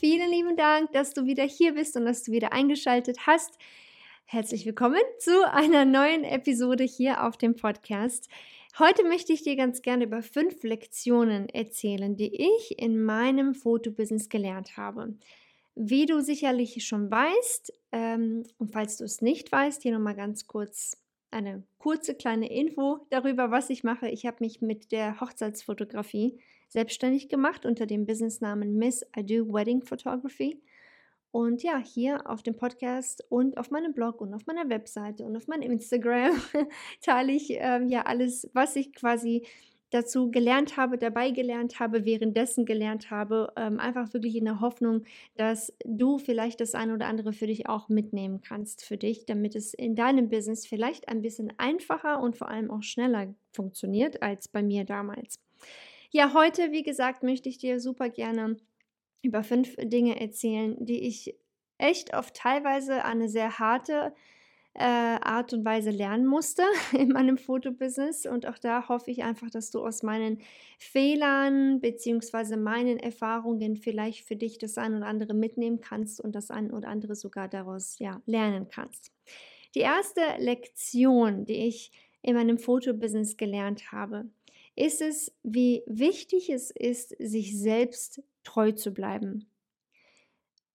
Vielen lieben Dank, dass du wieder hier bist und dass du wieder eingeschaltet hast. Herzlich willkommen zu einer neuen Episode hier auf dem Podcast. Heute möchte ich dir ganz gerne über fünf Lektionen erzählen, die ich in meinem Fotobusiness gelernt habe. Wie du sicherlich schon weißt, ähm, und falls du es nicht weißt, hier nochmal ganz kurz eine kurze kleine Info darüber, was ich mache. Ich habe mich mit der Hochzeitsfotografie selbstständig gemacht unter dem Businessnamen Miss I Do Wedding Photography. Und ja, hier auf dem Podcast und auf meinem Blog und auf meiner Webseite und auf meinem Instagram teile ich ähm, ja alles, was ich quasi dazu gelernt habe, dabei gelernt habe, währenddessen gelernt habe, ähm, einfach wirklich in der Hoffnung, dass du vielleicht das eine oder andere für dich auch mitnehmen kannst für dich, damit es in deinem Business vielleicht ein bisschen einfacher und vor allem auch schneller funktioniert als bei mir damals. Ja, heute, wie gesagt, möchte ich dir super gerne über fünf Dinge erzählen, die ich echt auf teilweise eine sehr harte äh, Art und Weise lernen musste in meinem Fotobusiness. Und auch da hoffe ich einfach, dass du aus meinen Fehlern bzw. meinen Erfahrungen vielleicht für dich das ein oder andere mitnehmen kannst und das ein oder andere sogar daraus ja, lernen kannst. Die erste Lektion, die ich in meinem Fotobusiness gelernt habe, ist es, wie wichtig es ist, sich selbst treu zu bleiben.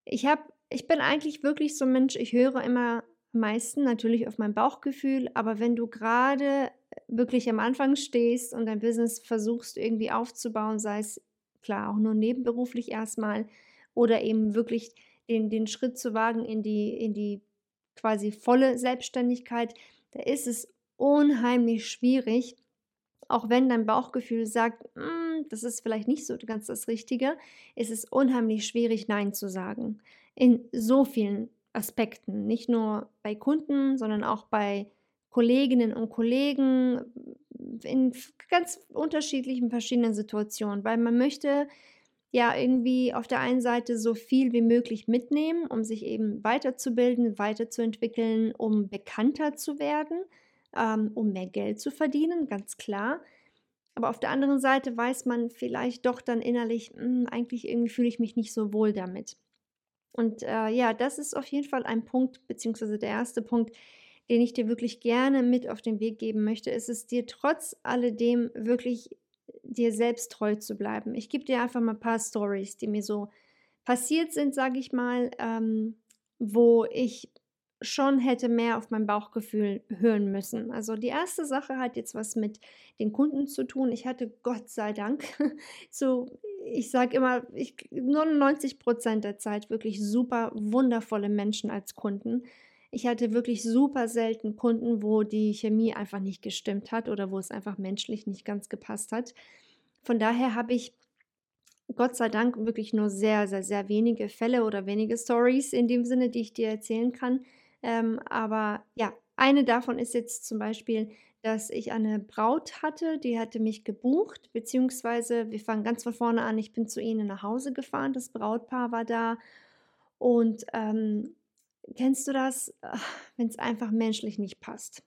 Ich habe, ich bin eigentlich wirklich so ein Mensch, ich höre immer meisten natürlich auf mein Bauchgefühl, aber wenn du gerade wirklich am Anfang stehst und dein Business versuchst irgendwie aufzubauen, sei es klar auch nur nebenberuflich erstmal oder eben wirklich den, den Schritt zu wagen in die, in die quasi volle Selbstständigkeit, da ist es unheimlich schwierig, auch wenn dein Bauchgefühl sagt, mm, das ist vielleicht nicht so ganz das Richtige, ist es unheimlich schwierig, Nein zu sagen. In so vielen Aspekten. Nicht nur bei Kunden, sondern auch bei Kolleginnen und Kollegen in ganz unterschiedlichen, verschiedenen Situationen. Weil man möchte ja irgendwie auf der einen Seite so viel wie möglich mitnehmen, um sich eben weiterzubilden, weiterzuentwickeln, um bekannter zu werden ähm, um mehr Geld zu verdienen, ganz klar. Aber auf der anderen Seite weiß man vielleicht doch dann innerlich, mh, hm, eigentlich irgendwie fühle ich mich nicht so wohl damit. Und äh, ja, das ist auf jeden Fall ein Punkt, beziehungsweise der erste Punkt, den ich dir wirklich gerne mit auf den Weg geben möchte, ist es dir trotz alledem wirklich dir selbst treu zu bleiben. Ich gebe dir einfach mal ein paar Stories, die mir so passiert sind, sage ich mal, ähm, wo ich schon hätte mehr auf mein Bauchgefühl hören müssen. Also die erste Sache hat jetzt was mit den Kunden zu tun. Ich hatte Gott sei Dank so, ich sage immer, ich, 99 Prozent der Zeit wirklich super wundervolle Menschen als Kunden. Ich hatte wirklich super selten Kunden, wo die Chemie einfach nicht gestimmt hat oder wo es einfach menschlich nicht ganz gepasst hat. Von daher habe ich Gott sei Dank wirklich nur sehr, sehr, sehr wenige Fälle oder wenige Stories in dem Sinne, die ich dir erzählen kann. Ähm, aber ja, eine davon ist jetzt zum Beispiel, dass ich eine Braut hatte, die hatte mich gebucht, beziehungsweise wir fangen ganz von vorne an, ich bin zu ihnen nach Hause gefahren, das Brautpaar war da und ähm, kennst du das, wenn es einfach menschlich nicht passt?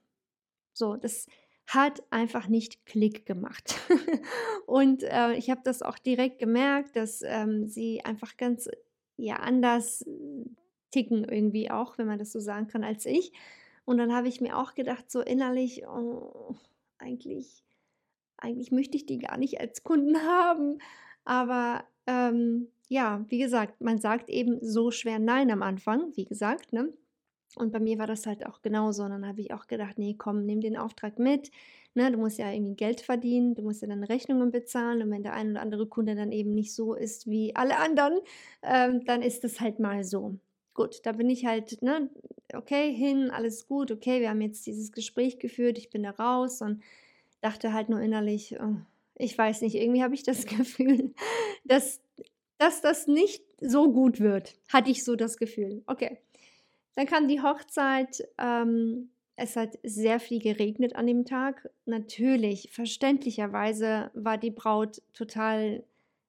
So, das hat einfach nicht Klick gemacht. und äh, ich habe das auch direkt gemerkt, dass ähm, sie einfach ganz ja anders ticken irgendwie auch, wenn man das so sagen kann, als ich. Und dann habe ich mir auch gedacht, so innerlich, oh, eigentlich, eigentlich möchte ich die gar nicht als Kunden haben. Aber ähm, ja, wie gesagt, man sagt eben so schwer Nein am Anfang, wie gesagt, ne? Und bei mir war das halt auch genauso. Und dann habe ich auch gedacht, nee, komm, nimm den Auftrag mit. Ne, du musst ja irgendwie Geld verdienen, du musst ja dann Rechnungen bezahlen. Und wenn der ein oder andere Kunde dann eben nicht so ist wie alle anderen, ähm, dann ist das halt mal so. Gut, da bin ich halt, ne, okay, hin, alles gut, okay, wir haben jetzt dieses Gespräch geführt, ich bin da raus und dachte halt nur innerlich, oh, ich weiß nicht, irgendwie habe ich das Gefühl, dass, dass das nicht so gut wird. Hatte ich so das Gefühl. Okay. Dann kam die Hochzeit. Ähm, es hat sehr viel geregnet an dem Tag. Natürlich, verständlicherweise war die Braut total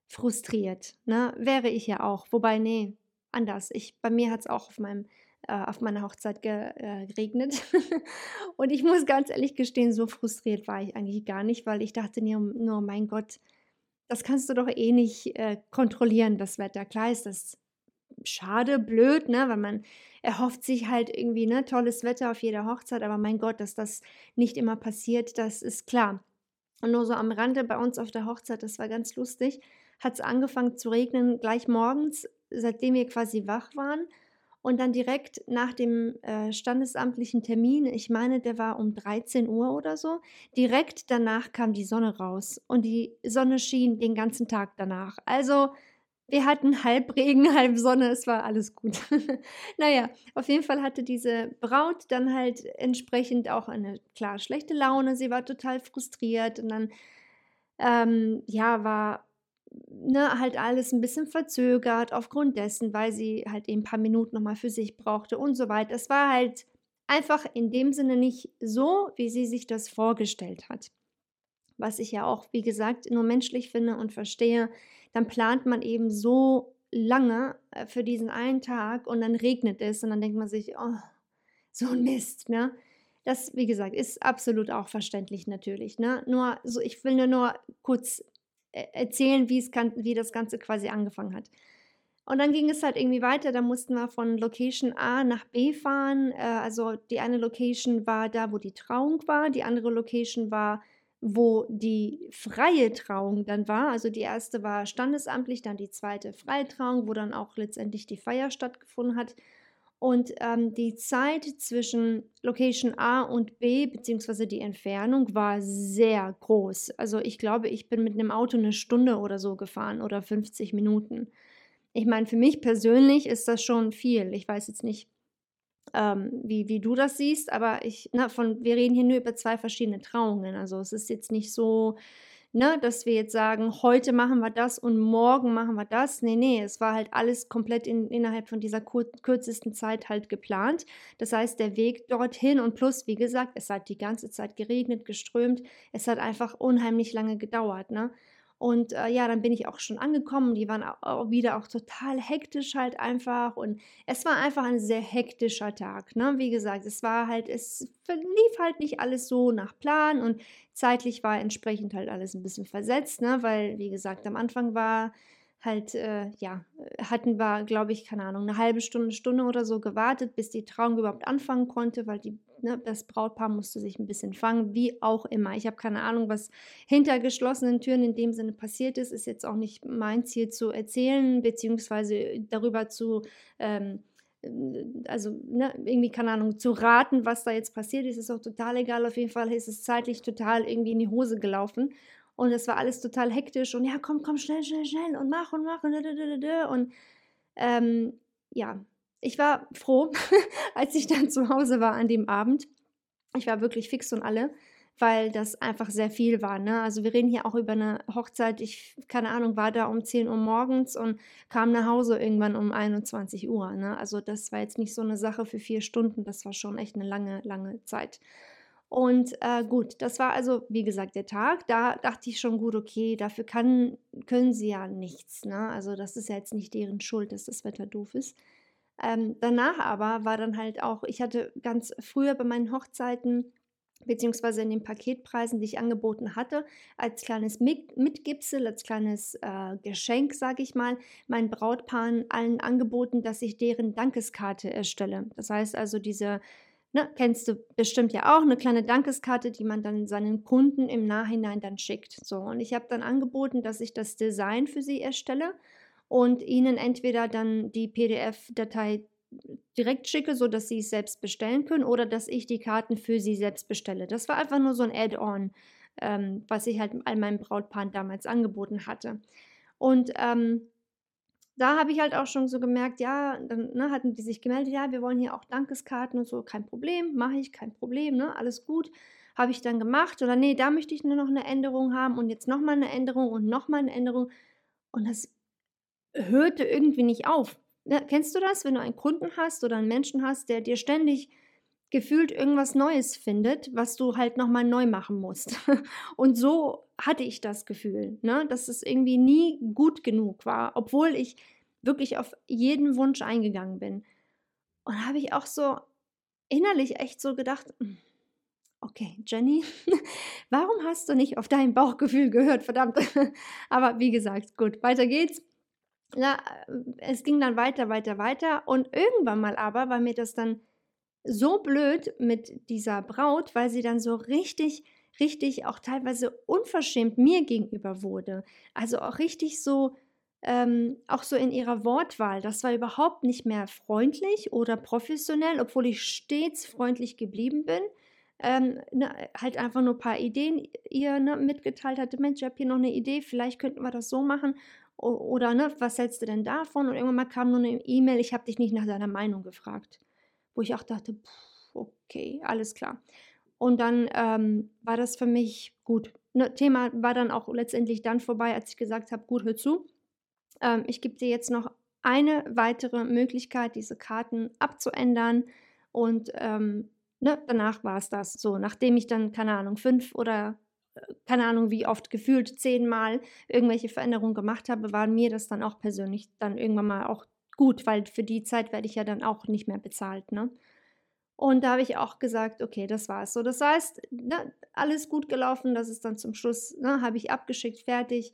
frustriert. Ne? Wäre ich ja auch. Wobei, nee, anders. Ich, bei mir hat es auch auf, meinem, äh, auf meiner Hochzeit ge, äh, geregnet. und ich muss ganz ehrlich gestehen, so frustriert war ich eigentlich gar nicht, weil ich dachte nur, nur mein Gott, das kannst du doch eh nicht äh, kontrollieren, das Wetter. Klar ist das schade, blöd, ne, weil man erhofft sich halt irgendwie ne tolles Wetter auf jeder Hochzeit, aber mein Gott, dass das nicht immer passiert, das ist klar. Und nur so am Rande bei uns auf der Hochzeit, das war ganz lustig, hat es angefangen zu regnen, gleich morgens seitdem wir quasi wach waren. Und dann direkt nach dem äh, standesamtlichen Termin, ich meine, der war um 13 Uhr oder so, direkt danach kam die Sonne raus und die Sonne schien den ganzen Tag danach. Also wir hatten halb Regen, halb Sonne, es war alles gut. naja, auf jeden Fall hatte diese Braut dann halt entsprechend auch eine klar schlechte Laune. Sie war total frustriert und dann ähm, ja, war ne, halt alles ein bisschen verzögert aufgrund dessen, weil sie halt eben ein paar Minuten nochmal für sich brauchte und so weiter. Es war halt einfach in dem Sinne nicht so, wie sie sich das vorgestellt hat. Was ich ja auch, wie gesagt, nur menschlich finde und verstehe, dann plant man eben so lange äh, für diesen einen Tag und dann regnet es und dann denkt man sich, oh, so ein Mist, ne? Das, wie gesagt, ist absolut auch verständlich natürlich, ne? Nur, so, ich will nur, nur kurz erzählen, wie, es kann, wie das Ganze quasi angefangen hat. Und dann ging es halt irgendwie weiter. Da mussten wir von Location A nach B fahren. Äh, also die eine Location war da, wo die Trauung war. Die andere Location war, wo die freie Trauung dann war. Also die erste war standesamtlich, dann die zweite freie Trauung, wo dann auch letztendlich die Feier stattgefunden hat. Und ähm, die Zeit zwischen Location A und B, beziehungsweise die Entfernung, war sehr groß. Also ich glaube, ich bin mit einem Auto eine Stunde oder so gefahren oder 50 Minuten. Ich meine, für mich persönlich ist das schon viel. Ich weiß jetzt nicht, ähm, wie, wie du das siehst, aber ich, na, von, wir reden hier nur über zwei verschiedene Trauungen. Also es ist jetzt nicht so, ne, dass wir jetzt sagen, heute machen wir das und morgen machen wir das. Nee, nee, es war halt alles komplett in, innerhalb von dieser kur kürzesten Zeit halt geplant. Das heißt, der Weg dorthin und plus, wie gesagt, es hat die ganze Zeit geregnet, geströmt. Es hat einfach unheimlich lange gedauert, ne? Und äh, ja, dann bin ich auch schon angekommen. Die waren auch wieder auch total hektisch halt einfach. Und es war einfach ein sehr hektischer Tag. Ne? Wie gesagt, es war halt, es lief halt nicht alles so nach Plan und zeitlich war entsprechend halt alles ein bisschen versetzt, ne? weil, wie gesagt, am Anfang war halt, äh, ja, hatten wir, glaube ich, keine Ahnung, eine halbe Stunde, Stunde oder so gewartet, bis die Trauung überhaupt anfangen konnte, weil die, ne, das Brautpaar musste sich ein bisschen fangen, wie auch immer. Ich habe keine Ahnung, was hinter geschlossenen Türen in dem Sinne passiert ist. Ist jetzt auch nicht mein Ziel zu erzählen, beziehungsweise darüber zu, ähm, also ne, irgendwie, keine Ahnung, zu raten, was da jetzt passiert ist, ist auch total egal. Auf jeden Fall ist es zeitlich total irgendwie in die Hose gelaufen. Und es war alles total hektisch und ja, komm, komm, schnell, schnell, schnell und mach und mach und und ähm, ja, ich war froh, als ich dann zu Hause war an dem Abend. Ich war wirklich fix und alle, weil das einfach sehr viel war. Ne? Also wir reden hier auch über eine Hochzeit. Ich, keine Ahnung, war da um 10 Uhr morgens und kam nach Hause irgendwann um 21 Uhr. Ne? Also das war jetzt nicht so eine Sache für vier Stunden. Das war schon echt eine lange, lange Zeit. Und äh, gut, das war also, wie gesagt, der Tag. Da dachte ich schon, gut, okay, dafür kann, können sie ja nichts. Ne? Also das ist ja jetzt nicht deren Schuld, dass das Wetter doof ist. Ähm, danach aber war dann halt auch, ich hatte ganz früher bei meinen Hochzeiten, beziehungsweise in den Paketpreisen, die ich angeboten hatte, als kleines Mitgipsel, als kleines äh, Geschenk, sage ich mal, meinen Brautpaaren allen angeboten, dass ich deren Dankeskarte erstelle. Das heißt also diese ne, kennst du bestimmt ja auch, eine kleine Dankeskarte, die man dann seinen Kunden im Nachhinein dann schickt. So, und ich habe dann angeboten, dass ich das Design für sie erstelle und ihnen entweder dann die PDF-Datei direkt schicke, sodass sie es selbst bestellen können oder dass ich die Karten für sie selbst bestelle. Das war einfach nur so ein Add-on, ähm, was ich halt all meinem Brautpaar damals angeboten hatte. Und ähm, da habe ich halt auch schon so gemerkt, ja, dann ne, hatten die sich gemeldet, ja, wir wollen hier auch Dankeskarten und so, kein Problem, mache ich, kein Problem, ne, alles gut. Habe ich dann gemacht oder nee, da möchte ich nur noch eine Änderung haben und jetzt nochmal eine Änderung und nochmal eine Änderung. Und das hörte irgendwie nicht auf. Ja, kennst du das, wenn du einen Kunden hast oder einen Menschen hast, der dir ständig gefühlt irgendwas Neues findet, was du halt nochmal neu machen musst. Und so hatte ich das Gefühl, ne, dass es irgendwie nie gut genug war, obwohl ich wirklich auf jeden Wunsch eingegangen bin. Und da habe ich auch so innerlich echt so gedacht, hm, okay, Jenny, warum hast du nicht auf dein Bauchgefühl gehört, verdammt. Aber wie gesagt, gut, weiter geht's. Ja, es ging dann weiter, weiter, weiter. Und irgendwann mal aber war mir das dann so blöd mit dieser Braut, weil sie dann so richtig, richtig auch teilweise unverschämt mir gegenüber wurde. Also auch richtig so, ähm, auch so in ihrer Wortwahl. Das war überhaupt nicht mehr freundlich oder professionell, obwohl ich stets freundlich geblieben bin. Ähm, ne, halt einfach nur ein paar Ideen ihr ne, mitgeteilt hatte. Mensch, ich habe hier noch eine Idee, vielleicht könnten wir das so machen. O oder ne, was hältst du denn davon? Und irgendwann mal kam nur eine E-Mail, ich habe dich nicht nach deiner Meinung gefragt wo ich auch dachte, pff, okay, alles klar. Und dann ähm, war das für mich gut. Ne, Thema war dann auch letztendlich dann vorbei, als ich gesagt habe, gut, hör zu. Ähm, ich gebe dir jetzt noch eine weitere Möglichkeit, diese Karten abzuändern. Und ähm, ne, danach war es das. So, nachdem ich dann, keine Ahnung, fünf oder äh, keine Ahnung, wie oft gefühlt zehnmal irgendwelche Veränderungen gemacht habe, war mir das dann auch persönlich dann irgendwann mal auch gut, weil für die Zeit werde ich ja dann auch nicht mehr bezahlt, ne? Und da habe ich auch gesagt, okay, das war's. So, das heißt, ne, alles gut gelaufen, das ist dann zum Schluss, ne, habe ich abgeschickt, fertig.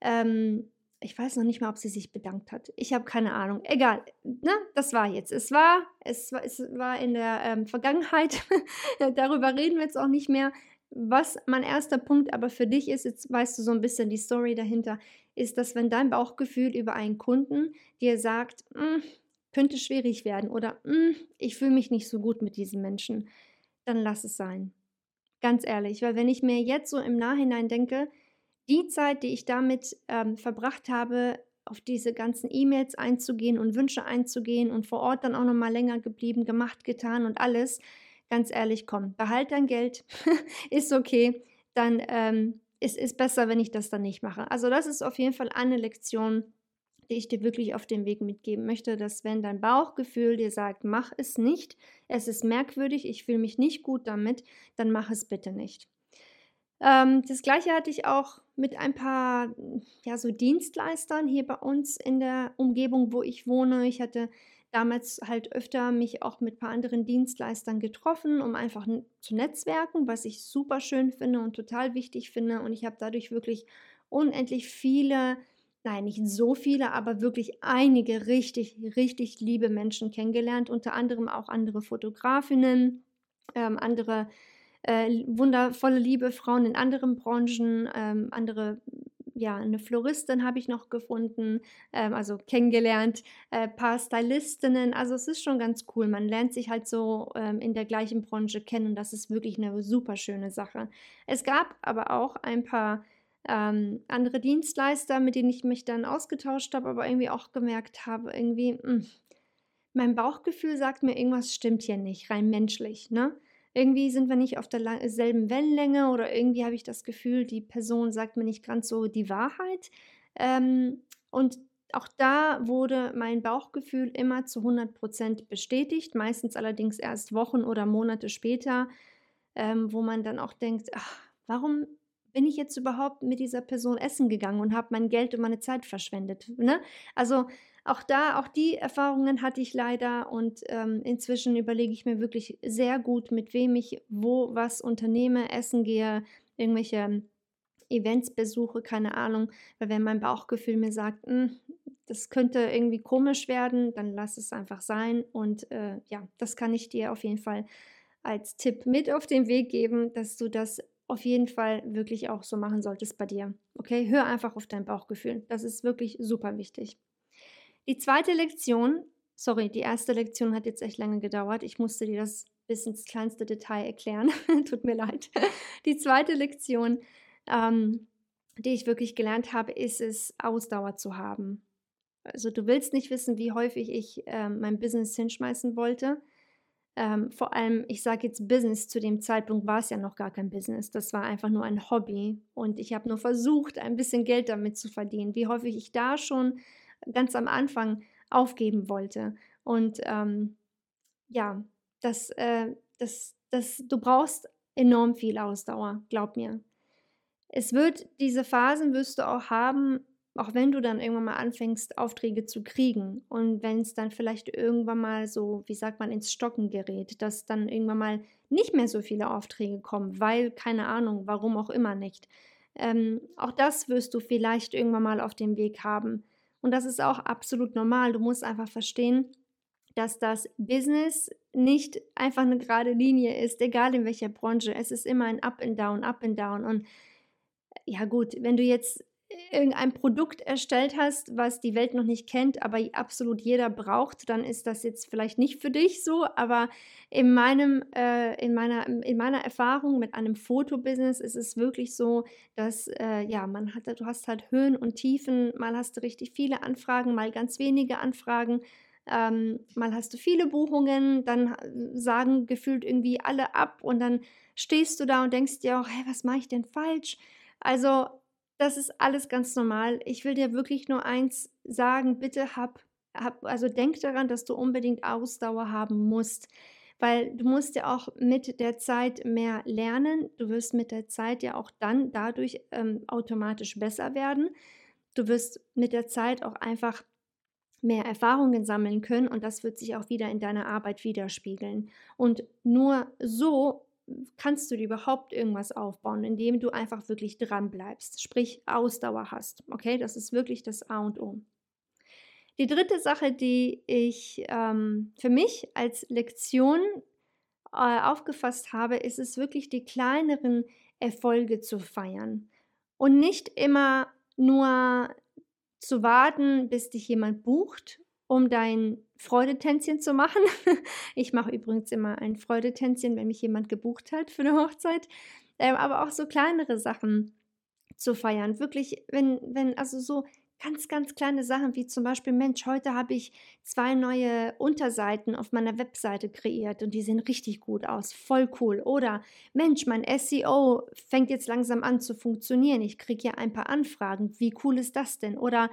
Ähm, ich weiß noch nicht mal, ob sie sich bedankt hat. Ich habe keine Ahnung. Egal, ne, das war jetzt. Es war, es war, es war in der ähm, Vergangenheit. Darüber reden wir jetzt auch nicht mehr. Was mein erster Punkt aber für dich ist, jetzt weißt du so ein bisschen die Story dahinter, ist, dass wenn dein Bauchgefühl über einen Kunden dir sagt, hm, könnte schwierig werden oder hm, ich fühle mich nicht so gut mit diesem Menschen, dann lass es sein. Ganz ehrlich, weil wenn ich mir jetzt so im Nachhinein denke, die Zeit, die ich damit ähm, verbracht habe, auf diese ganzen E-Mails einzugehen und Wünsche einzugehen und vor Ort dann auch noch mal länger geblieben, gemacht, getan und alles, ganz ehrlich, komm, behalt dein Geld, ist okay, dann ähm, ist es besser, wenn ich das dann nicht mache. Also das ist auf jeden Fall eine Lektion, die ich dir wirklich auf den Weg mitgeben möchte, dass wenn dein Bauchgefühl dir sagt, mach es nicht, es ist merkwürdig, ich fühle mich nicht gut damit, dann mach es bitte nicht. Ähm, das gleiche hatte ich auch mit ein paar ja, so Dienstleistern hier bei uns in der Umgebung, wo ich wohne. Ich hatte damals halt öfter mich auch mit ein paar anderen Dienstleistern getroffen, um einfach zu netzwerken, was ich super schön finde und total wichtig finde. Und ich habe dadurch wirklich unendlich viele, nein, nicht so viele, aber wirklich einige richtig, richtig liebe Menschen kennengelernt, unter anderem auch andere Fotografinnen, ähm, andere äh, wundervolle liebe Frauen in anderen Branchen, ähm, andere ja, eine Floristin habe ich noch gefunden, ähm, also kennengelernt, äh, paar Stylistinnen. Also es ist schon ganz cool. Man lernt sich halt so ähm, in der gleichen Branche kennen und das ist wirklich eine super schöne Sache. Es gab aber auch ein paar ähm, andere Dienstleister, mit denen ich mich dann ausgetauscht habe, aber irgendwie auch gemerkt habe, irgendwie, mh, hm, mein Bauchgefühl sagt mir, irgendwas stimmt hier nicht, rein menschlich, ne? Irgendwie sind wir nicht auf derselben Wellenlänge oder irgendwie habe ich das Gefühl, die Person sagt mir nicht ganz so die Wahrheit. Ähm, und auch da wurde mein Bauchgefühl immer zu 100% bestätigt, meistens allerdings erst Wochen oder Monate später, ähm, wo man dann auch denkt, ach, warum bin ich jetzt überhaupt mit dieser Person essen gegangen und habe mein Geld und meine Zeit verschwendet? Ne? Also auch da, auch die Erfahrungen hatte ich leider und ähm, inzwischen überlege ich mir wirklich sehr gut, mit wem ich wo was unternehme, essen gehe, irgendwelche Events besuche, keine Ahnung, weil wenn mein Bauchgefühl mir sagt, hm, das könnte irgendwie komisch werden, dann lass es einfach sein. Und äh, ja, das kann ich dir auf jeden Fall als Tipp mit auf den Weg geben, dass du das auf jeden Fall wirklich auch so machen solltest bei dir. Okay, hör einfach auf dein Bauchgefühl. Das ist wirklich super wichtig. Die zweite Lektion, sorry, die erste Lektion hat jetzt echt lange gedauert. Ich musste dir das bis ins kleinste Detail erklären. Tut mir leid. Die zweite Lektion, ähm, die ich wirklich gelernt habe, ist es, Ausdauer zu haben. Also du willst nicht wissen, wie häufig ich äh, mein Business hinschmeißen wollte. Ähm, vor allem, ich sage jetzt Business, zu dem Zeitpunkt war es ja noch gar kein Business. Das war einfach nur ein Hobby. Und ich habe nur versucht, ein bisschen Geld damit zu verdienen. Wie häufig ich da schon ganz am Anfang aufgeben wollte. Und ähm, ja, das, äh, das, das, du brauchst enorm viel Ausdauer, glaub mir. Es wird, diese Phasen wirst du auch haben, auch wenn du dann irgendwann mal anfängst, Aufträge zu kriegen und wenn es dann vielleicht irgendwann mal so, wie sagt man, ins Stocken gerät, dass dann irgendwann mal nicht mehr so viele Aufträge kommen, weil, keine Ahnung, warum auch immer nicht. Ähm, auch das wirst du vielleicht irgendwann mal auf dem Weg haben. Und das ist auch absolut normal. Du musst einfach verstehen, dass das Business nicht einfach eine gerade Linie ist, egal in welcher Branche. Es ist immer ein Up and Down, Up and Down. Und ja gut, wenn du jetzt irgendein Produkt erstellt hast, was die Welt noch nicht kennt, aber absolut jeder braucht, dann ist das jetzt vielleicht nicht für dich so. Aber in meinem, äh, in meiner, in meiner Erfahrung mit einem Fotobusiness ist es wirklich so, dass äh, ja, man hat, du hast halt Höhen und Tiefen. Mal hast du richtig viele Anfragen, mal ganz wenige Anfragen. Ähm, mal hast du viele Buchungen, dann sagen gefühlt irgendwie alle ab und dann stehst du da und denkst dir auch, hey, was mache ich denn falsch? Also das ist alles ganz normal. Ich will dir wirklich nur eins sagen, bitte hab, hab, also denk daran, dass du unbedingt Ausdauer haben musst. Weil du musst ja auch mit der Zeit mehr lernen. Du wirst mit der Zeit ja auch dann dadurch ähm, automatisch besser werden. Du wirst mit der Zeit auch einfach mehr Erfahrungen sammeln können und das wird sich auch wieder in deiner Arbeit widerspiegeln. Und nur so kannst du dir überhaupt irgendwas aufbauen, indem du einfach wirklich dran bleibst, sprich Ausdauer hast. Okay, das ist wirklich das A und O. Die dritte Sache, die ich ähm, für mich als Lektion äh, aufgefasst habe, ist es wirklich die kleineren Erfolge zu feiern und nicht immer nur zu warten, bis dich jemand bucht um dein Freudetänzchen zu machen. Ich mache übrigens immer ein Freudetänzchen, wenn mich jemand gebucht hat für eine Hochzeit. Ähm, aber auch so kleinere Sachen zu feiern. Wirklich, wenn, wenn, also so ganz, ganz kleine Sachen wie zum Beispiel, Mensch, heute habe ich zwei neue Unterseiten auf meiner Webseite kreiert und die sehen richtig gut aus. Voll cool. Oder Mensch, mein SEO fängt jetzt langsam an zu funktionieren. Ich kriege ja ein paar Anfragen. Wie cool ist das denn? Oder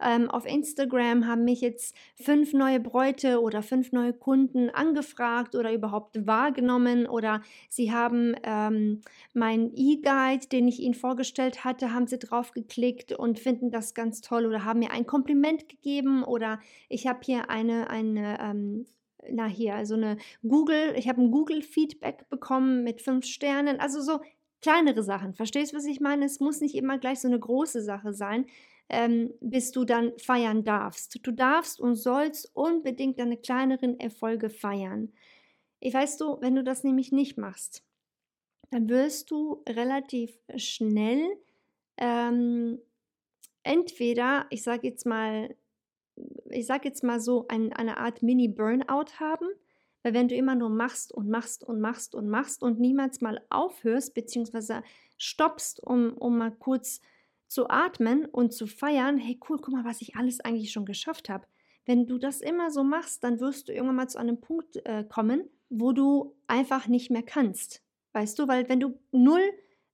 ähm, auf Instagram haben mich jetzt fünf neue Bräute oder fünf neue Kunden angefragt oder überhaupt wahrgenommen oder sie haben ähm, meinen E-Guide, den ich ihnen vorgestellt hatte, haben sie drauf geklickt und finden das ganz toll oder haben mir ein Kompliment gegeben oder ich habe hier eine, eine ähm, na hier, also eine Google, ich habe ein Google-Feedback bekommen mit fünf Sternen, also so kleinere Sachen. Verstehst du, was ich meine? Es muss nicht immer gleich so eine große Sache sein, ähm, bis du dann feiern darfst. Du darfst und sollst unbedingt deine kleineren Erfolge feiern. Ich weißt du, wenn du das nämlich nicht machst, dann wirst du relativ schnell ähm, entweder, ich sage jetzt mal, ich sage jetzt mal so, ein, eine Art Mini-Burnout haben, weil wenn du immer nur machst und machst und machst und machst und niemals mal aufhörst, beziehungsweise stoppst, um, um mal kurz zu atmen und zu feiern, hey cool, guck mal, was ich alles eigentlich schon geschafft habe. Wenn du das immer so machst, dann wirst du irgendwann mal zu einem Punkt äh, kommen, wo du einfach nicht mehr kannst. Weißt du, weil wenn du null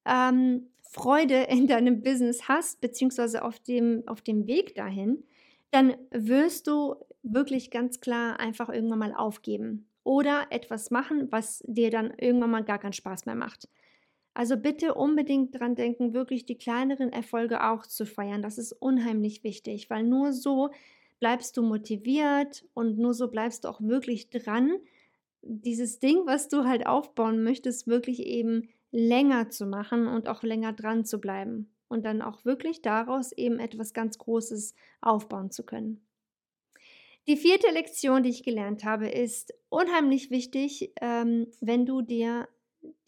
ähm, Freude in deinem Business hast, beziehungsweise auf dem, auf dem Weg dahin, dann wirst du wirklich ganz klar einfach irgendwann mal aufgeben oder etwas machen, was dir dann irgendwann mal gar keinen Spaß mehr macht. Also bitte unbedingt dran denken, wirklich die kleineren Erfolge auch zu feiern. Das ist unheimlich wichtig, weil nur so bleibst du motiviert und nur so bleibst du auch wirklich dran, dieses Ding, was du halt aufbauen möchtest, wirklich eben länger zu machen und auch länger dran zu bleiben und dann auch wirklich daraus eben etwas ganz Großes aufbauen zu können. Die vierte Lektion, die ich gelernt habe, ist unheimlich wichtig, ähm, wenn du dir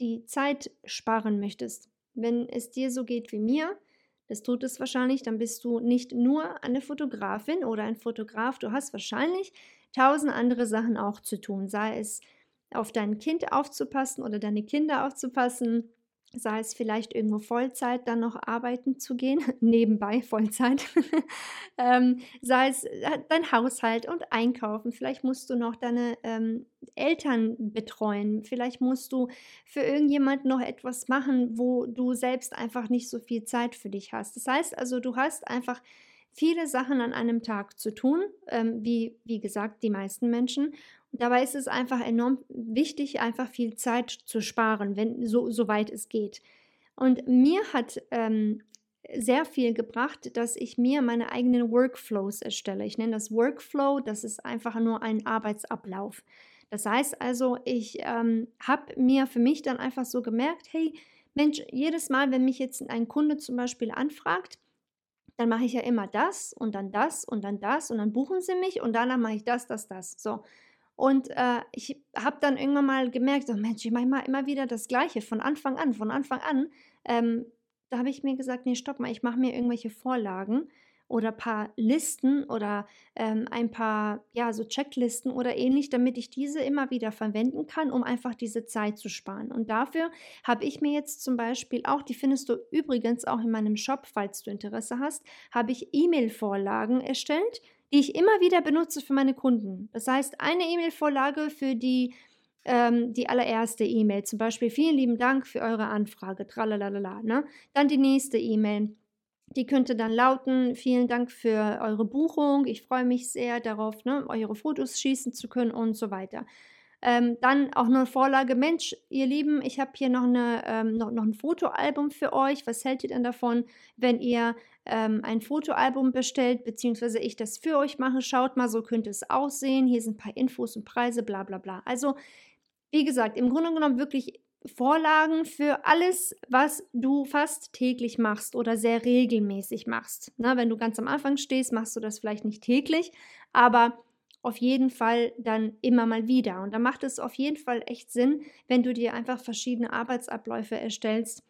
die Zeit sparen möchtest. Wenn es dir so geht wie mir, das tut es wahrscheinlich, dann bist du nicht nur eine Fotografin oder ein Fotograf, du hast wahrscheinlich tausend andere Sachen auch zu tun, sei es auf dein Kind aufzupassen oder deine Kinder aufzupassen, sei es vielleicht irgendwo Vollzeit dann noch arbeiten zu gehen, nebenbei Vollzeit, ähm, sei es äh, dein Haushalt und Einkaufen, vielleicht musst du noch deine ähm, Eltern betreuen, vielleicht musst du für irgendjemand noch etwas machen, wo du selbst einfach nicht so viel Zeit für dich hast. Das heißt also, du hast einfach viele Sachen an einem Tag zu tun, ähm, wie, wie gesagt, die meisten Menschen. Dabei ist es einfach enorm wichtig, einfach viel Zeit zu sparen, wenn so, so weit es geht. Und mir hat ähm, sehr viel gebracht, dass ich mir meine eigenen Workflows erstelle. Ich nenne das Workflow, das ist einfach nur ein Arbeitsablauf. Das heißt also, ich ähm, habe mir für mich dann einfach so gemerkt, hey, Mensch, jedes Mal, wenn mich jetzt ein Kunde zum Beispiel anfragt, dann mache ich ja immer das und dann das und dann das und dann buchen sie mich und danach mache ich das, das, das. So. Und äh, ich habe dann irgendwann mal gemerkt, oh Mensch, ich mache immer, immer wieder das Gleiche von Anfang an, von Anfang an. Ähm, da habe ich mir gesagt, nee, stopp mal, ich mache mir irgendwelche Vorlagen oder paar Listen oder ähm, ein paar, ja, so Checklisten oder ähnlich, damit ich diese immer wieder verwenden kann, um einfach diese Zeit zu sparen. Und dafür habe ich mir jetzt zum Beispiel auch, die findest du übrigens auch in meinem Shop, falls du Interesse hast, habe ich E-Mail-Vorlagen erstellt, die ich immer wieder benutze für meine Kunden. Das heißt, eine E-Mail-Vorlage für die, ähm, die allererste E-Mail, zum Beispiel vielen lieben Dank für eure Anfrage, tralalala, ne? Dann die nächste E-Mail. Die könnte dann lauten, vielen Dank für eure Buchung, ich freue mich sehr darauf, ne, eure Fotos schießen zu können und so weiter. Ähm, dann auch eine Vorlage, Mensch, ihr Lieben, ich habe hier noch, eine, ähm, noch, noch ein Fotoalbum für euch. Was hält ihr denn davon, wenn ihr ähm, ein Fotoalbum bestellt, beziehungsweise ich das für euch mache? Schaut mal, so könnte es aussehen. Hier sind ein paar Infos und Preise, bla bla bla. Also, wie gesagt, im Grunde genommen wirklich Vorlagen für alles, was du fast täglich machst oder sehr regelmäßig machst. Na, wenn du ganz am Anfang stehst, machst du das vielleicht nicht täglich, aber auf jeden Fall dann immer mal wieder. Und da macht es auf jeden Fall echt Sinn, wenn du dir einfach verschiedene Arbeitsabläufe erstellst,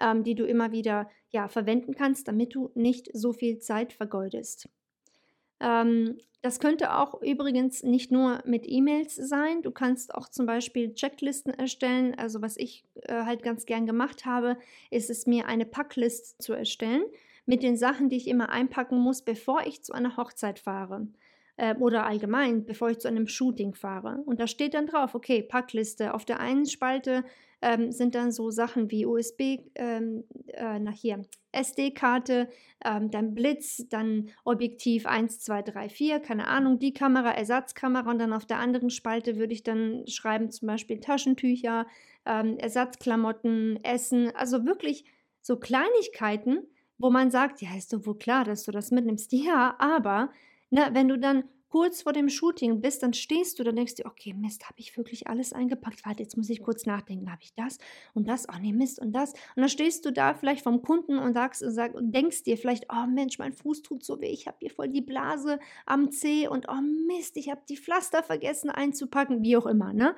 ähm, die du immer wieder ja, verwenden kannst, damit du nicht so viel Zeit vergeudest. Ähm, das könnte auch übrigens nicht nur mit E-Mails sein. Du kannst auch zum Beispiel Checklisten erstellen. Also was ich äh, halt ganz gern gemacht habe, ist es mir eine Packlist zu erstellen mit den Sachen, die ich immer einpacken muss, bevor ich zu einer Hochzeit fahre äh, oder allgemein, bevor ich zu einem Shooting fahre. Und da steht dann drauf, okay, Packliste. Auf der einen Spalte ähm, sind dann so Sachen wie USB, ähm, äh, nach hier, SD-Karte, ähm, dann Blitz, dann Objektiv 1, 2, 3, 4, keine Ahnung, die Kamera, Ersatzkamera und dann auf der anderen Spalte würde ich dann schreiben, zum Beispiel Taschentücher, ähm, Ersatzklamotten, Essen, also wirklich so Kleinigkeiten, wo man sagt, ja, ist doch wohl klar, dass du das mitnimmst. Ja, aber na, wenn du dann kurz vor dem Shooting bist, dann stehst du, dann denkst du, okay, Mist, habe ich wirklich alles eingepackt? Warte, jetzt muss ich kurz nachdenken, habe ich das und das? Oh nee, Mist und das. Und dann stehst du da vielleicht vom Kunden und sagst und, sag, und denkst dir vielleicht, oh Mensch, mein Fuß tut so weh, ich habe hier voll die Blase am Zeh und oh Mist, ich habe die Pflaster vergessen einzupacken, wie auch immer, ne?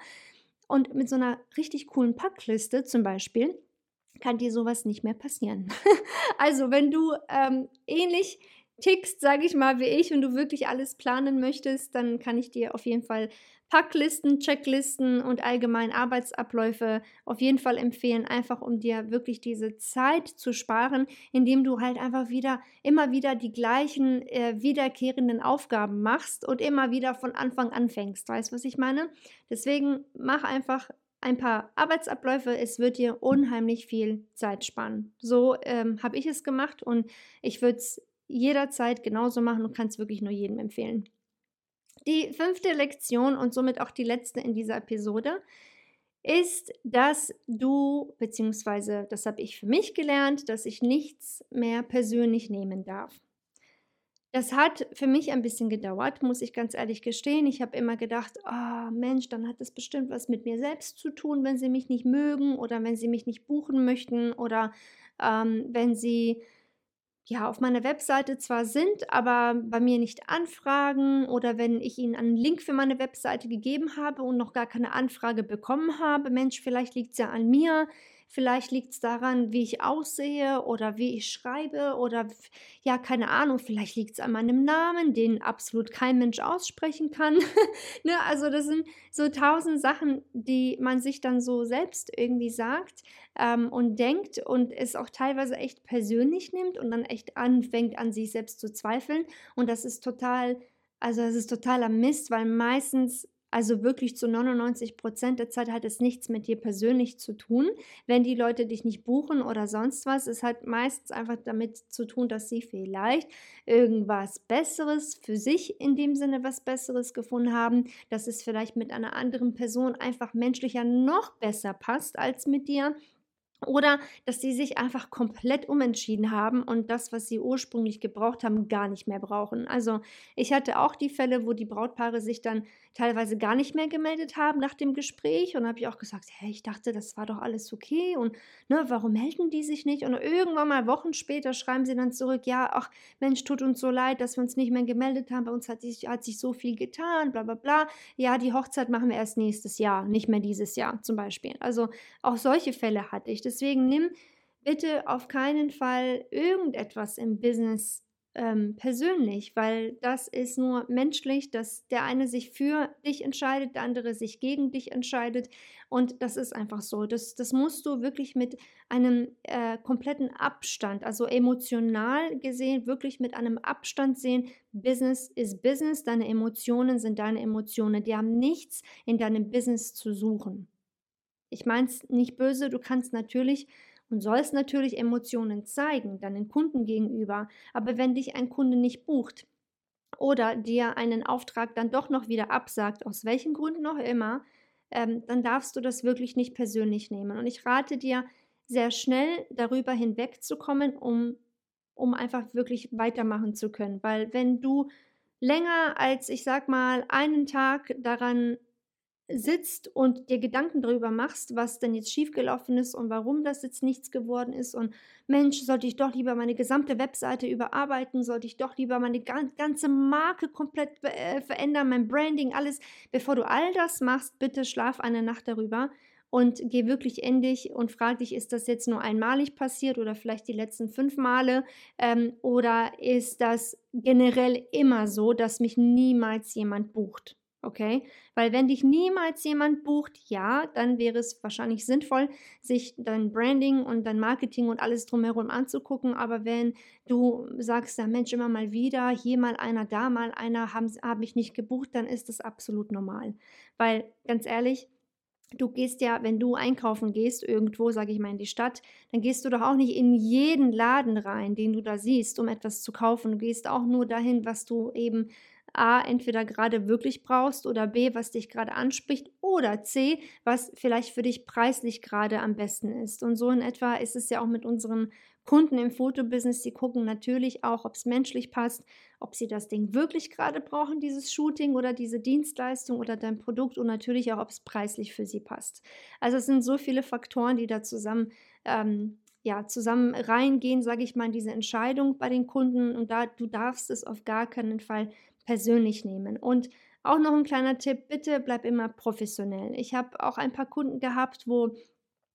Und mit so einer richtig coolen Packliste zum Beispiel, kann dir sowas nicht mehr passieren. also, wenn du ähm, ähnlich tickst, sage ich mal, wie ich und du wirklich alles planen möchtest, dann kann ich dir auf jeden Fall Packlisten, Checklisten und allgemein Arbeitsabläufe auf jeden Fall empfehlen, einfach um dir wirklich diese Zeit zu sparen, indem du halt einfach wieder immer wieder die gleichen äh, wiederkehrenden Aufgaben machst und immer wieder von Anfang an fängst. Weißt du, was ich meine? Deswegen mach einfach ein paar Arbeitsabläufe, es wird dir unheimlich viel Zeit sparen. So ähm, habe ich es gemacht und ich würde es jederzeit genauso machen und kann es wirklich nur jedem empfehlen. Die fünfte Lektion und somit auch die letzte in dieser Episode ist, dass du, beziehungsweise das habe ich für mich gelernt, dass ich nichts mehr persönlich nehmen darf. Das hat für mich ein bisschen gedauert, muss ich ganz ehrlich gestehen. Ich habe immer gedacht, oh Mensch, dann hat das bestimmt was mit mir selbst zu tun, wenn sie mich nicht mögen oder wenn sie mich nicht buchen möchten oder ähm, wenn sie ja auf meiner Webseite zwar sind, aber bei mir nicht anfragen oder wenn ich ihnen einen Link für meine Webseite gegeben habe und noch gar keine Anfrage bekommen habe, Mensch, vielleicht liegt es ja an mir, Vielleicht liegt es daran, wie ich aussehe oder wie ich schreibe oder ja, keine Ahnung, vielleicht liegt es an meinem Namen, den absolut kein Mensch aussprechen kann. ne? Also das sind so tausend Sachen, die man sich dann so selbst irgendwie sagt ähm, und denkt und es auch teilweise echt persönlich nimmt und dann echt anfängt an sich selbst zu zweifeln. Und das ist total, also das ist totaler Mist, weil meistens also wirklich zu 99 Prozent der Zeit hat es nichts mit dir persönlich zu tun. Wenn die Leute dich nicht buchen oder sonst was, es hat meistens einfach damit zu tun, dass sie vielleicht irgendwas Besseres für sich in dem Sinne was Besseres gefunden haben, dass es vielleicht mit einer anderen Person einfach menschlicher noch besser passt als mit dir oder dass sie sich einfach komplett umentschieden haben und das, was sie ursprünglich gebraucht haben, gar nicht mehr brauchen. Also ich hatte auch die Fälle, wo die Brautpaare sich dann teilweise gar nicht mehr gemeldet haben nach dem Gespräch und habe ich auch gesagt, hey, ich dachte, das war doch alles okay und ne, warum melden die sich nicht? Und irgendwann mal Wochen später schreiben sie dann zurück, ja, ach Mensch, tut uns so leid, dass wir uns nicht mehr gemeldet haben, bei uns hat sich, hat sich so viel getan, bla bla bla. Ja, die Hochzeit machen wir erst nächstes Jahr, nicht mehr dieses Jahr zum Beispiel. Also auch solche Fälle hatte ich. Deswegen nimm bitte auf keinen Fall irgendetwas im Business ähm, persönlich, weil das ist nur menschlich, dass der eine sich für dich entscheidet, der andere sich gegen dich entscheidet und das ist einfach so. Das, das musst du wirklich mit einem äh, kompletten Abstand, also emotional gesehen, wirklich mit einem Abstand sehen. Business ist Business, deine Emotionen sind deine Emotionen, die haben nichts in deinem Business zu suchen. Ich meine es nicht böse, du kannst natürlich und sollst natürlich Emotionen zeigen, deinen Kunden gegenüber. Aber wenn dich ein Kunde nicht bucht oder dir einen Auftrag dann doch noch wieder absagt, aus welchen Gründen auch immer, ähm, dann darfst du das wirklich nicht persönlich nehmen. Und ich rate dir, sehr schnell darüber hinwegzukommen, um, um einfach wirklich weitermachen zu können. Weil wenn du länger als, ich sag mal, einen Tag daran sitzt und dir Gedanken darüber machst, was denn jetzt schiefgelaufen ist und warum das jetzt nichts geworden ist und Mensch, sollte ich doch lieber meine gesamte Webseite überarbeiten, sollte ich doch lieber meine ganze Marke komplett äh, verändern, mein Branding, alles. Bevor du all das machst, bitte schlaf eine Nacht darüber und geh wirklich endlich und frag dich, ist das jetzt nur einmalig passiert oder vielleicht die letzten fünf Male ähm, oder ist das generell immer so, dass mich niemals jemand bucht? Okay, weil wenn dich niemals jemand bucht, ja, dann wäre es wahrscheinlich sinnvoll, sich dein Branding und dein Marketing und alles drumherum anzugucken. Aber wenn du sagst, ja Mensch, immer mal wieder, hier mal einer, da mal einer, haben hab mich nicht gebucht, dann ist das absolut normal. Weil ganz ehrlich, Du gehst ja, wenn du einkaufen gehst, irgendwo, sage ich mal, in die Stadt, dann gehst du doch auch nicht in jeden Laden rein, den du da siehst, um etwas zu kaufen. Du gehst auch nur dahin, was du eben A, entweder gerade wirklich brauchst oder B, was dich gerade anspricht oder C, was vielleicht für dich preislich gerade am besten ist. Und so in etwa ist es ja auch mit unseren Kunden im Fotobusiness, die gucken natürlich auch, ob es menschlich passt, ob sie das Ding wirklich gerade brauchen, dieses Shooting oder diese Dienstleistung oder dein Produkt und natürlich auch, ob es preislich für sie passt. Also es sind so viele Faktoren, die da zusammen ähm, ja, zusammen reingehen, sage ich mal, in diese Entscheidung bei den Kunden und da du darfst es auf gar keinen Fall persönlich nehmen. Und auch noch ein kleiner Tipp, bitte bleib immer professionell. Ich habe auch ein paar Kunden gehabt, wo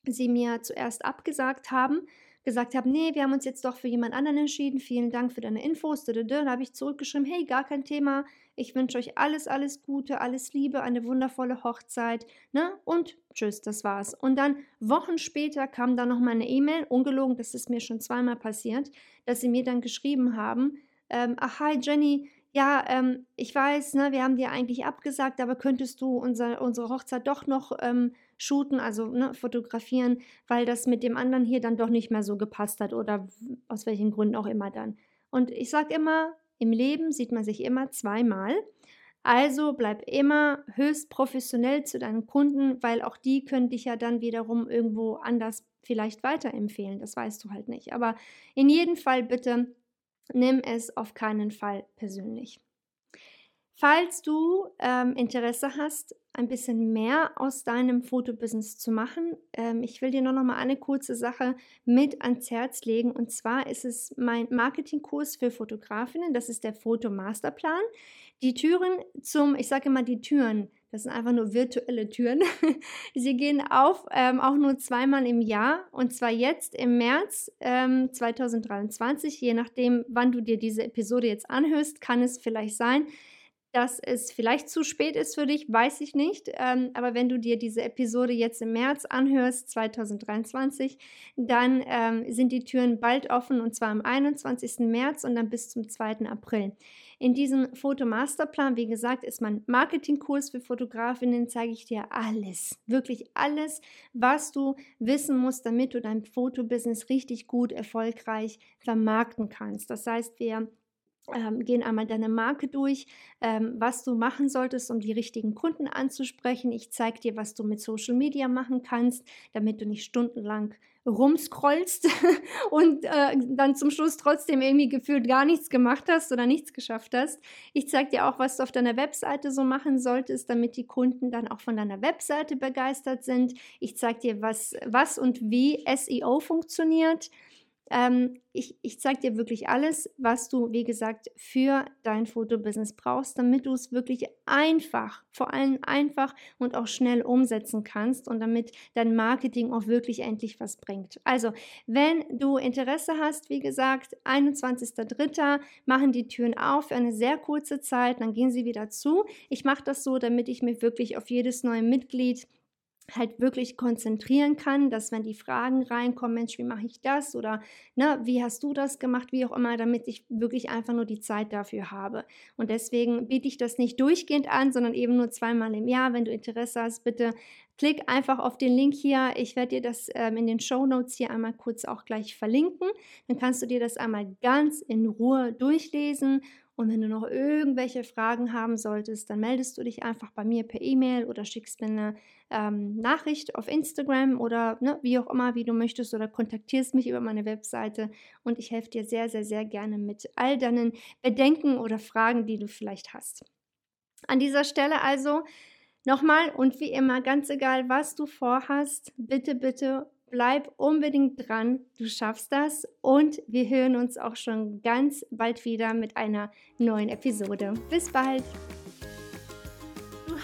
sie mir zuerst abgesagt haben, gesagt haben, nee, wir haben uns jetzt doch für jemand anderen entschieden, vielen Dank für deine Infos. Dann habe ich zurückgeschrieben, hey, gar kein Thema, ich wünsche euch alles, alles Gute, alles Liebe, eine wundervolle Hochzeit, ne? Und tschüss, das war's. Und dann Wochen später kam dann noch mal eine E-Mail, ungelogen, das ist mir schon zweimal passiert, dass sie mir dann geschrieben haben, ähm, ach hi Jenny, ja, ähm, ich weiß, ne, wir haben dir eigentlich abgesagt, aber könntest du unser, unsere Hochzeit doch noch ähm, shooten, also ne, fotografieren, weil das mit dem anderen hier dann doch nicht mehr so gepasst hat oder aus welchen Gründen auch immer dann. Und ich sage immer, im Leben sieht man sich immer zweimal. Also bleib immer höchst professionell zu deinen Kunden, weil auch die können dich ja dann wiederum irgendwo anders vielleicht weiterempfehlen. Das weißt du halt nicht. Aber in jedem Fall bitte nimm es auf keinen Fall persönlich. Falls du ähm, Interesse hast, ein bisschen mehr aus deinem Fotobusiness zu machen, ähm, ich will dir nur noch mal eine kurze Sache mit ans Herz legen. Und zwar ist es mein Marketingkurs für Fotografinnen. Das ist der Fotomasterplan. Die Türen zum, ich sage immer die Türen, das sind einfach nur virtuelle Türen. Sie gehen auf, ähm, auch nur zweimal im Jahr. Und zwar jetzt im März ähm, 2023. Je nachdem, wann du dir diese Episode jetzt anhörst, kann es vielleicht sein, dass es vielleicht zu spät ist für dich, weiß ich nicht. Ähm, aber wenn du dir diese Episode jetzt im März anhörst, 2023, dann ähm, sind die Türen bald offen und zwar am 21. März und dann bis zum 2. April. In diesem Fotomasterplan, wie gesagt, ist mein Marketingkurs für Fotografinnen, zeige ich dir alles, wirklich alles, was du wissen musst, damit du dein Fotobusiness richtig gut, erfolgreich vermarkten kannst. Das heißt, wir ähm, gehen einmal deine Marke durch, ähm, was du machen solltest, um die richtigen Kunden anzusprechen. Ich zeige dir, was du mit Social Media machen kannst, damit du nicht stundenlang rumscrollst und äh, dann zum Schluss trotzdem irgendwie gefühlt gar nichts gemacht hast oder nichts geschafft hast. Ich zeige dir auch, was du auf deiner Webseite so machen solltest, damit die Kunden dann auch von deiner Webseite begeistert sind. Ich zeige dir, was, was und wie SEO funktioniert. Ähm, ich ich zeige dir wirklich alles, was du, wie gesagt, für dein Fotobusiness brauchst, damit du es wirklich einfach, vor allem einfach und auch schnell umsetzen kannst und damit dein Marketing auch wirklich endlich was bringt. Also, wenn du Interesse hast, wie gesagt, 21.03. machen die Türen auf für eine sehr kurze Zeit, dann gehen sie wieder zu. Ich mache das so, damit ich mir wirklich auf jedes neue Mitglied halt wirklich konzentrieren kann, dass wenn die Fragen reinkommen, Mensch, wie mache ich das oder ne, wie hast du das gemacht, wie auch immer, damit ich wirklich einfach nur die Zeit dafür habe. Und deswegen biete ich das nicht durchgehend an, sondern eben nur zweimal im Jahr. Wenn du Interesse hast, bitte klick einfach auf den Link hier. Ich werde dir das ähm, in den Show Notes hier einmal kurz auch gleich verlinken. Dann kannst du dir das einmal ganz in Ruhe durchlesen und wenn du noch irgendwelche Fragen haben solltest, dann meldest du dich einfach bei mir per E-Mail oder schickst mir eine ähm, Nachricht auf Instagram oder ne, wie auch immer, wie du möchtest oder kontaktierst mich über meine Webseite und ich helfe dir sehr, sehr, sehr gerne mit all deinen Bedenken oder Fragen, die du vielleicht hast. An dieser Stelle also nochmal und wie immer, ganz egal, was du vorhast, bitte, bitte bleib unbedingt dran, du schaffst das und wir hören uns auch schon ganz bald wieder mit einer neuen Episode. Bis bald!